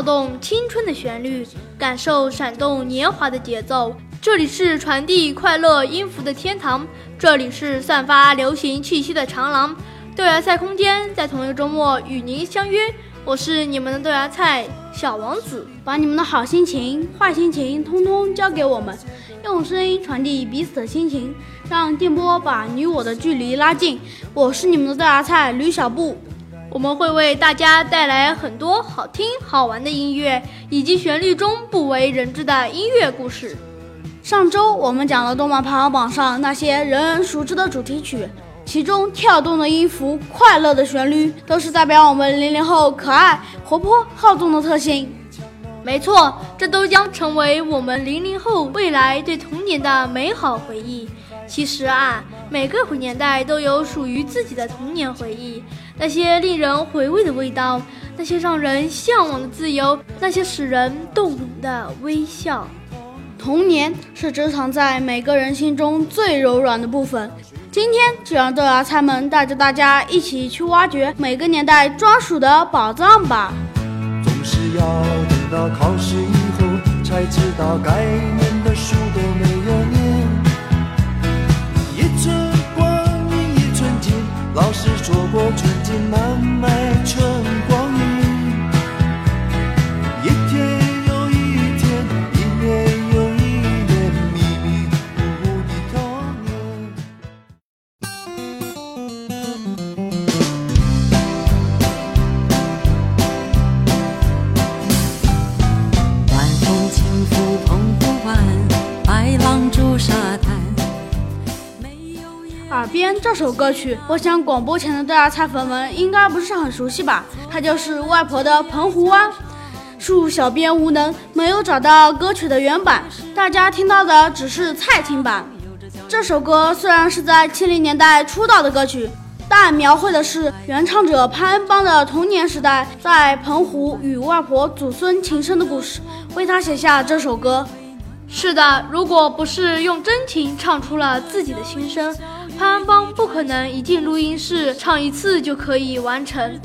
跳动青春的旋律，感受闪动年华的节奏。这里是传递快乐音符的天堂，这里是散发流行气息的长廊。豆芽菜空间在同一个周末与您相约，我是你们的豆芽菜小王子，把你们的好心情、坏心情通通交给我们，用声音传递彼此的心情，让电波把你我的距离拉近。我是你们的豆芽菜吕小布。我们会为大家带来很多好听好玩的音乐，以及旋律中不为人知的音乐故事。上周我们讲了动漫排行榜上那些人人熟知的主题曲，其中跳动的音符、快乐的旋律，都是代表我们零零后可爱、活泼、好动的特性。没错，这都将成为我们零零后未来对童年的美好回忆。其实啊，每个年代都有属于自己的童年回忆。那些令人回味的味道，那些让人向往的自由，那些使人动容的微笑。童年是珍藏在每个人心中最柔软的部分。今天就让豆芽菜们带着大家一起去挖掘每个年代专属的宝藏吧。总是要等到考试以后，才知道该念的书都没有念。首歌曲，我想广播前的大家菜粉们应该不是很熟悉吧？它就是外婆的《澎湖湾》。恕小编无能，没有找到歌曲的原版，大家听到的只是蔡琴版。这首歌虽然是在七零年代出道的歌曲，但描绘的是原唱者潘恩邦的童年时代，在澎湖与外婆祖孙情深的故事，为他写下这首歌。是的，如果不是用真情唱出了自己的心声。潘安邦不可能一进录音室唱一次就可以完成。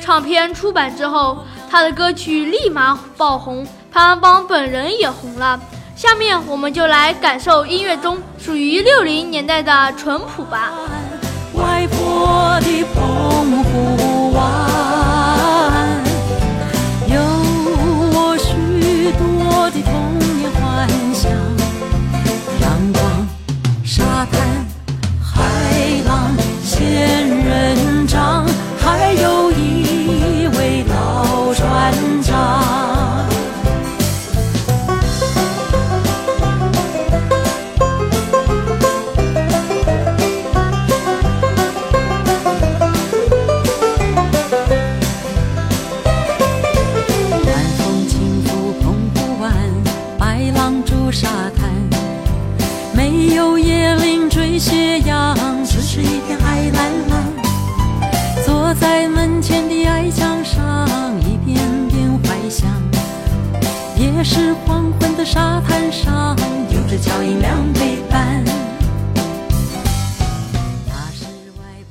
唱片出版之后，他的歌曲立马爆红，潘安邦本人也红了。下面我们就来感受音乐中属于六零年代的淳朴吧。外婆的也是黄昏的沙滩上，有着脚印两背伴。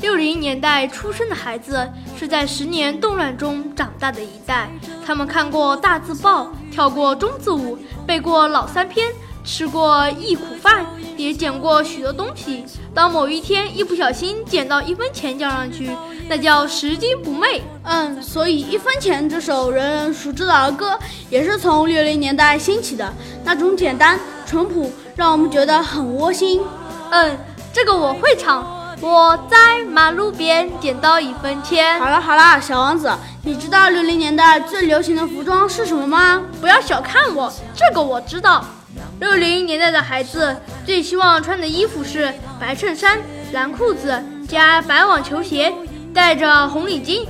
六零年代出生的孩子，是在十年动乱中长大的一代。他们看过大字报，跳过中字舞，背过老三篇，吃过忆苦饭，也捡过许多东西。当某一天一不小心捡到一分钱交上去。那叫拾金不昧。嗯，所以一分钱这首人人熟知的儿歌，也是从六零年代兴起的。那种简单淳朴，让我们觉得很窝心。嗯，这个我会唱。我在马路边捡到一分钱。好了好了，小王子，你知道六零年代最流行的服装是什么吗？不要小看我，这个我知道。六零年代的孩子最希望穿的衣服是白衬衫、蓝裤子加白网球鞋。戴着红领巾，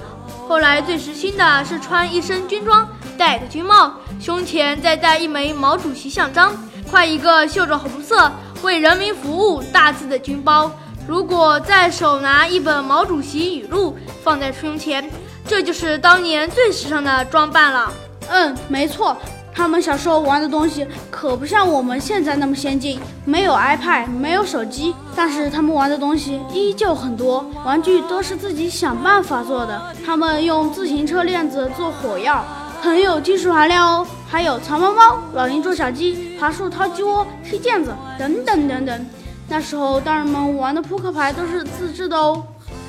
后来最时兴的是穿一身军装，戴个军帽，胸前再戴一枚毛主席像章，挎一个绣着红色“为人民服务”大字的军包。如果再手拿一本毛主席语录放在胸前，这就是当年最时尚的装扮了。嗯，没错。他们小时候玩的东西可不像我们现在那么先进，没有 iPad，没有手机，但是他们玩的东西依旧很多，玩具都是自己想办法做的。他们用自行车链子做火药，很有技术含量哦。还有藏猫猫、老鹰捉小鸡、爬树掏鸡窝、踢毽子等等等等。那时候大人们玩的扑克牌都是自制的哦。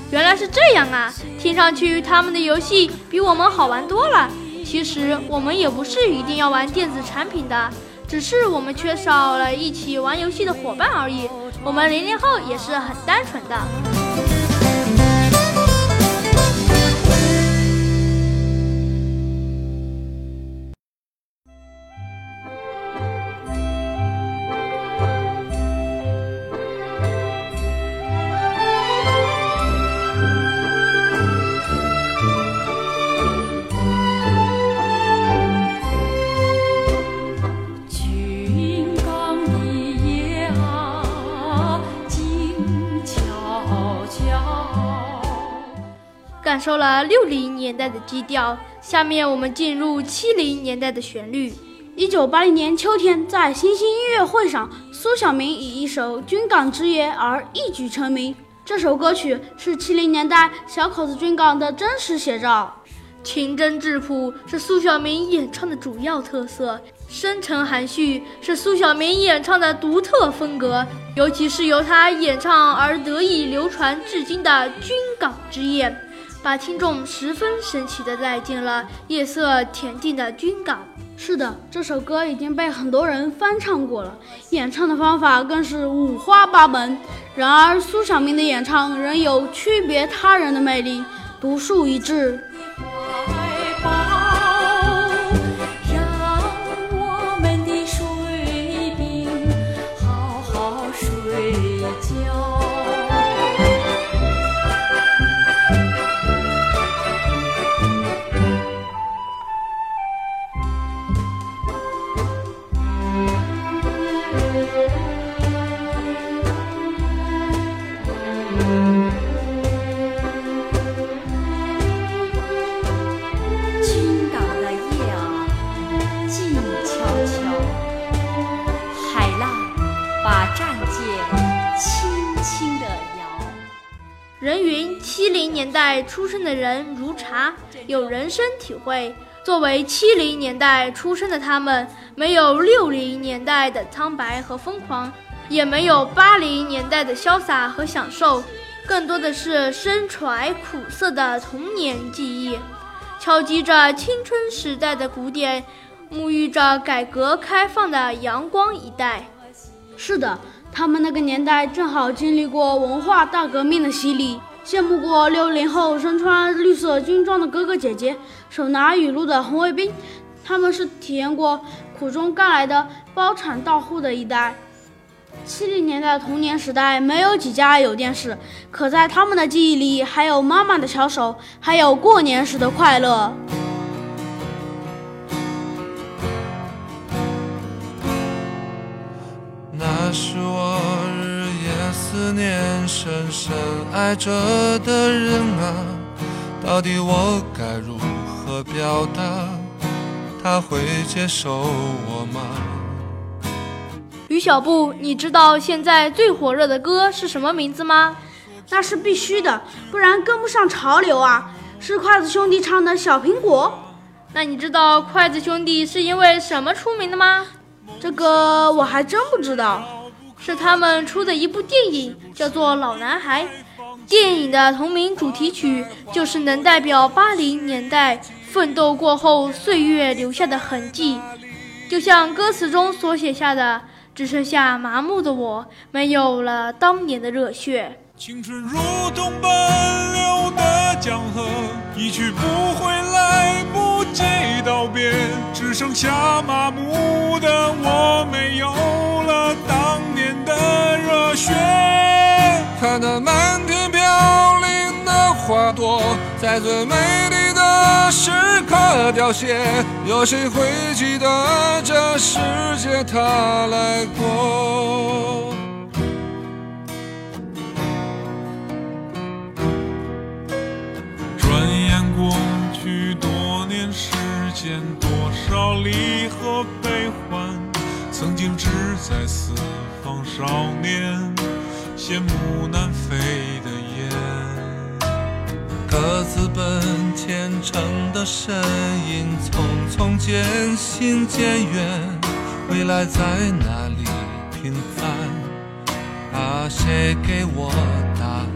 原来是这样啊！听上去他们的游戏比我们好玩多了。其实我们也不是一定要玩电子产品的，只是我们缺少了一起玩游戏的伙伴而已。我们零零后也是很单纯的。感受了六零年代的基调，下面我们进入七零年代的旋律。一九八零年秋天，在星星音乐会上，苏小明以一首《军港之夜》而一举成名。这首歌曲是七零年代小口子军港的真实写照，情真质朴是苏小明演唱的主要特色，深沉含蓄是苏小明演唱的独特风格，尤其是由他演唱而得以流传至今的《军港之夜》。把听众十分神奇的带进了夜色恬静的军港。是的，这首歌已经被很多人翻唱过了，演唱的方法更是五花八门。然而，苏小明的演唱仍有区别他人的魅力，独树一帜。把战舰轻轻地摇人云七零年代出生的人如茶，有人生体会。作为七零年代出生的他们，没有六零年代的苍白和疯狂，也没有八零年代的潇洒和享受，更多的是身怀苦涩的童年记忆，敲击着青春时代的鼓点，沐浴着改革开放的阳光一代。是的。他们那个年代正好经历过文化大革命的洗礼，羡慕过六零后身穿绿色军装的哥哥姐姐，手拿雨露的红卫兵。他们是体验过苦中甘来的包产到户的一代。七零年代童年时代，没有几家有电视，可在他们的记忆里，还有妈妈的小手，还有过年时的快乐。我日夜思念、深深爱着的人啊，到底我该如何表达？他会接受我吗？吕小布，你知道现在最火热的歌是什么名字吗？那是必须的，不然跟不上潮流啊！是筷子兄弟唱的小苹果。那你知道筷子兄弟是因为什么出名的吗？这个我还真不知道，是他们出的一部电影，叫做《老男孩》。电影的同名主题曲就是能代表八零年代奋斗过后岁月留下的痕迹，就像歌词中所写下的：“只剩下麻木的我，没有了当年的热血。”青春如同奔流的江河，一去不回，来不及道别，只剩下麻木的我，没有了当雪。看那漫天飘零的花朵，在最美丽的时刻凋谢，有谁会记得这世界它来过？转眼过去多年，时间多少离合悲欢，曾经志在四方少年，羡慕南飞的雁。各自奔前程的身影，匆匆渐行渐远，未来在哪里？平凡，啊，谁给我答案？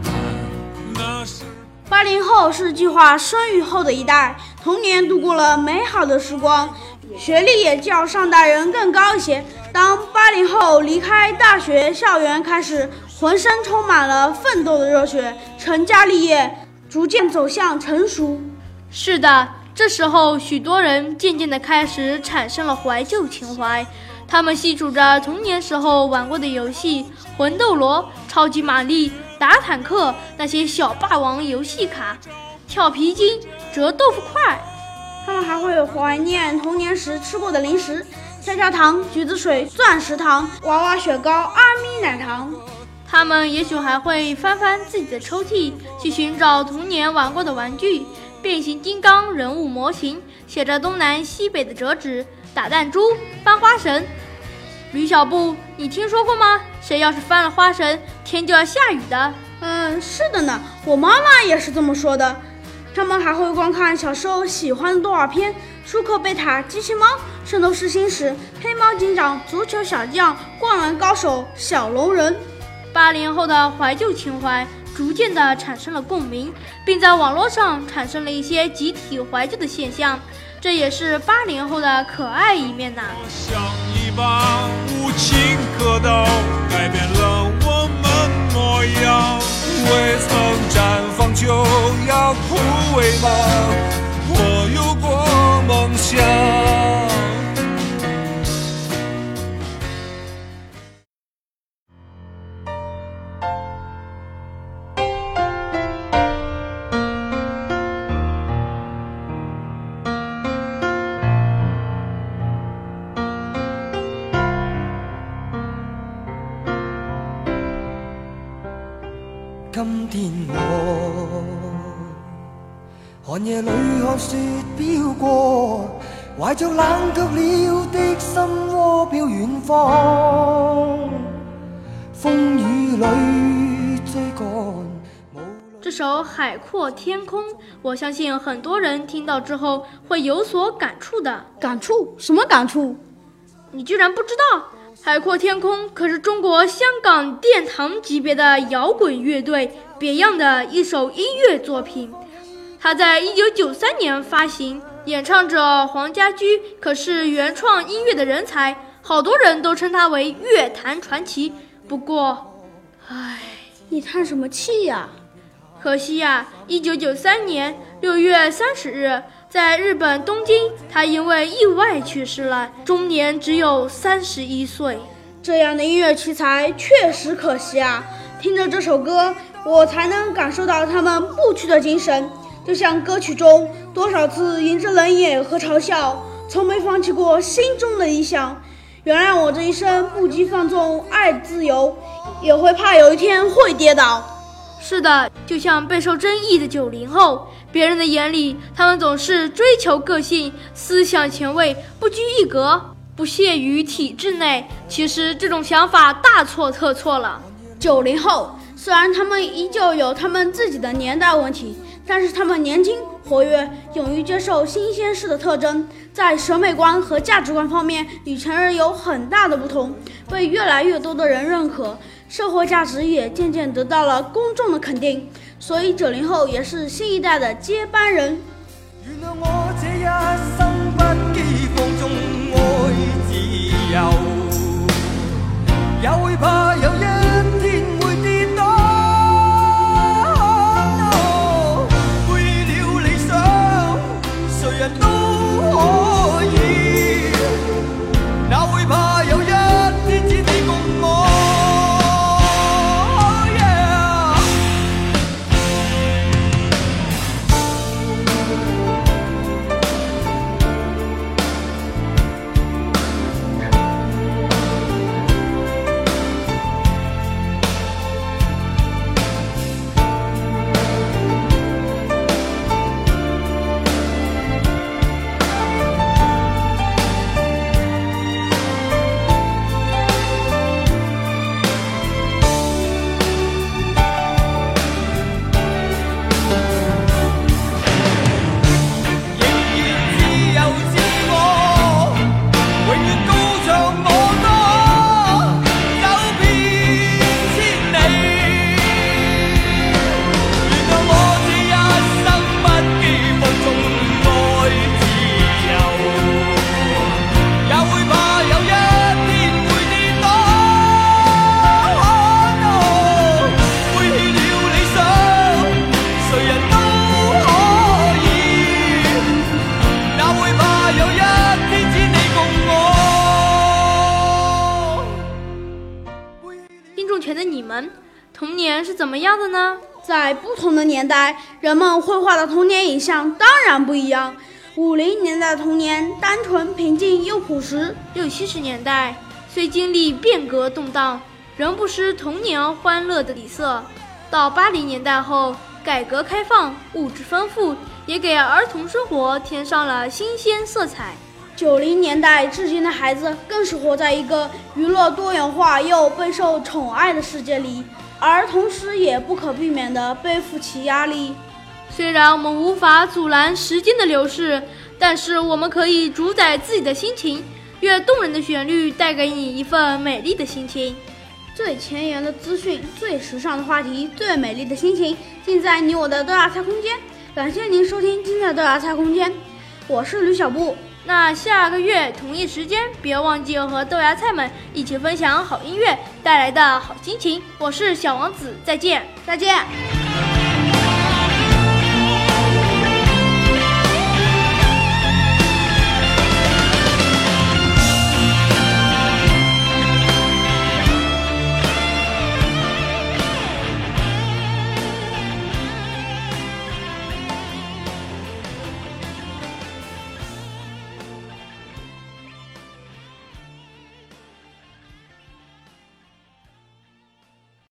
那是。八零后是计划生育后的一代，童年度过了美好的时光，学历也较上代人更高一些。当八零后离开大学校园，开始浑身充满了奋斗的热血，成家立业，逐渐走向成熟。是的，这时候许多人渐渐地开始产生了怀旧情怀，他们细数着童年时候玩过的游戏，魂斗罗、超级玛丽。打坦克，那些小霸王游戏卡，跳皮筋，折豆腐块，他们还会怀念童年时吃过的零食：跳跳糖、橘子水、钻石糖、娃娃雪糕、阿咪奶糖。他们也许还会翻翻自己的抽屉，去寻找童年玩过的玩具：变形金刚人物模型，写着东南西北的折纸，打弹珠，翻花绳。吕小布，你听说过吗？谁要是翻了花绳，天就要下雨的。嗯，是的呢，我妈妈也是这么说的。他们还会观看小时候喜欢的动画片，《舒克贝塔》《机器猫》《圣斗士星矢》《黑猫警长》《足球小将》《灌篮高手》《小龙人》。八零后的怀旧情怀逐渐的产生了共鸣，并在网络上产生了一些集体怀旧的现象。这也是八零后的可爱一面呐。我像一把无情刻刀，改变了我们模样。未曾绽放就要飘过，怀着冷却了的心窝飘远方，风雨里追赶。这首《海阔天空》，我相信很多人听到之后会有所感触的。感触？什么感触？你居然不知道？海阔天空可是中国香港殿堂级别的摇滚乐队 Beyond 的一首音乐作品。它在一九九三年发行，演唱者黄家驹可是原创音乐的人才，好多人都称他为乐坛传奇。不过，唉，你叹什么气呀？可惜呀，一九九三年六月三十日。在日本东京，他因为意外去世了，终年只有三十一岁。这样的音乐奇才确实可惜啊！听着这首歌，我才能感受到他们不屈的精神，就像歌曲中多少次迎着冷眼和嘲笑，从没放弃过心中的理想。原谅我这一生不羁放纵，爱自由，也会怕有一天会跌倒。是的，就像备受争议的九零后，别人的眼里，他们总是追求个性、思想前卫、不拘一格、不屑于体制内。其实这种想法大错特错了。九零后虽然他们依旧有他们自己的年代问题，但是他们年轻、活跃、勇于接受新鲜事的特征，在审美观和价值观方面与成人有很大的不同，被越来越多的人认可。社会价值也渐渐得到了公众的肯定，所以九零后也是新一代的接班人。原谅我这一生不羁放纵爱自由，也会怕有一们，童年是怎么样的呢？在不同的年代，人们绘画的童年影像当然不一样。五零年代的童年单纯、平静又朴实，六七十年代虽经历变革动荡，仍不失童年欢乐的底色。到八零年代后，改革开放，物质丰富，也给儿童生活添上了新鲜色彩。九零年代至今的孩子更是活在一个娱乐多元化又备受宠爱的世界里，而同时也不可避免地背负起压力。虽然我们无法阻拦时间的流逝，但是我们可以主宰自己的心情。越动人的旋律带给你一份美丽的心情。最前沿的资讯，最时尚的话题，最美丽的心情，尽在你我的豆芽菜空间。感谢您收听今天的豆芽菜空间，我是吕小布。那下个月同一时间，别忘记和豆芽菜们一起分享好音乐带来的好心情。我是小王子，再见，再见。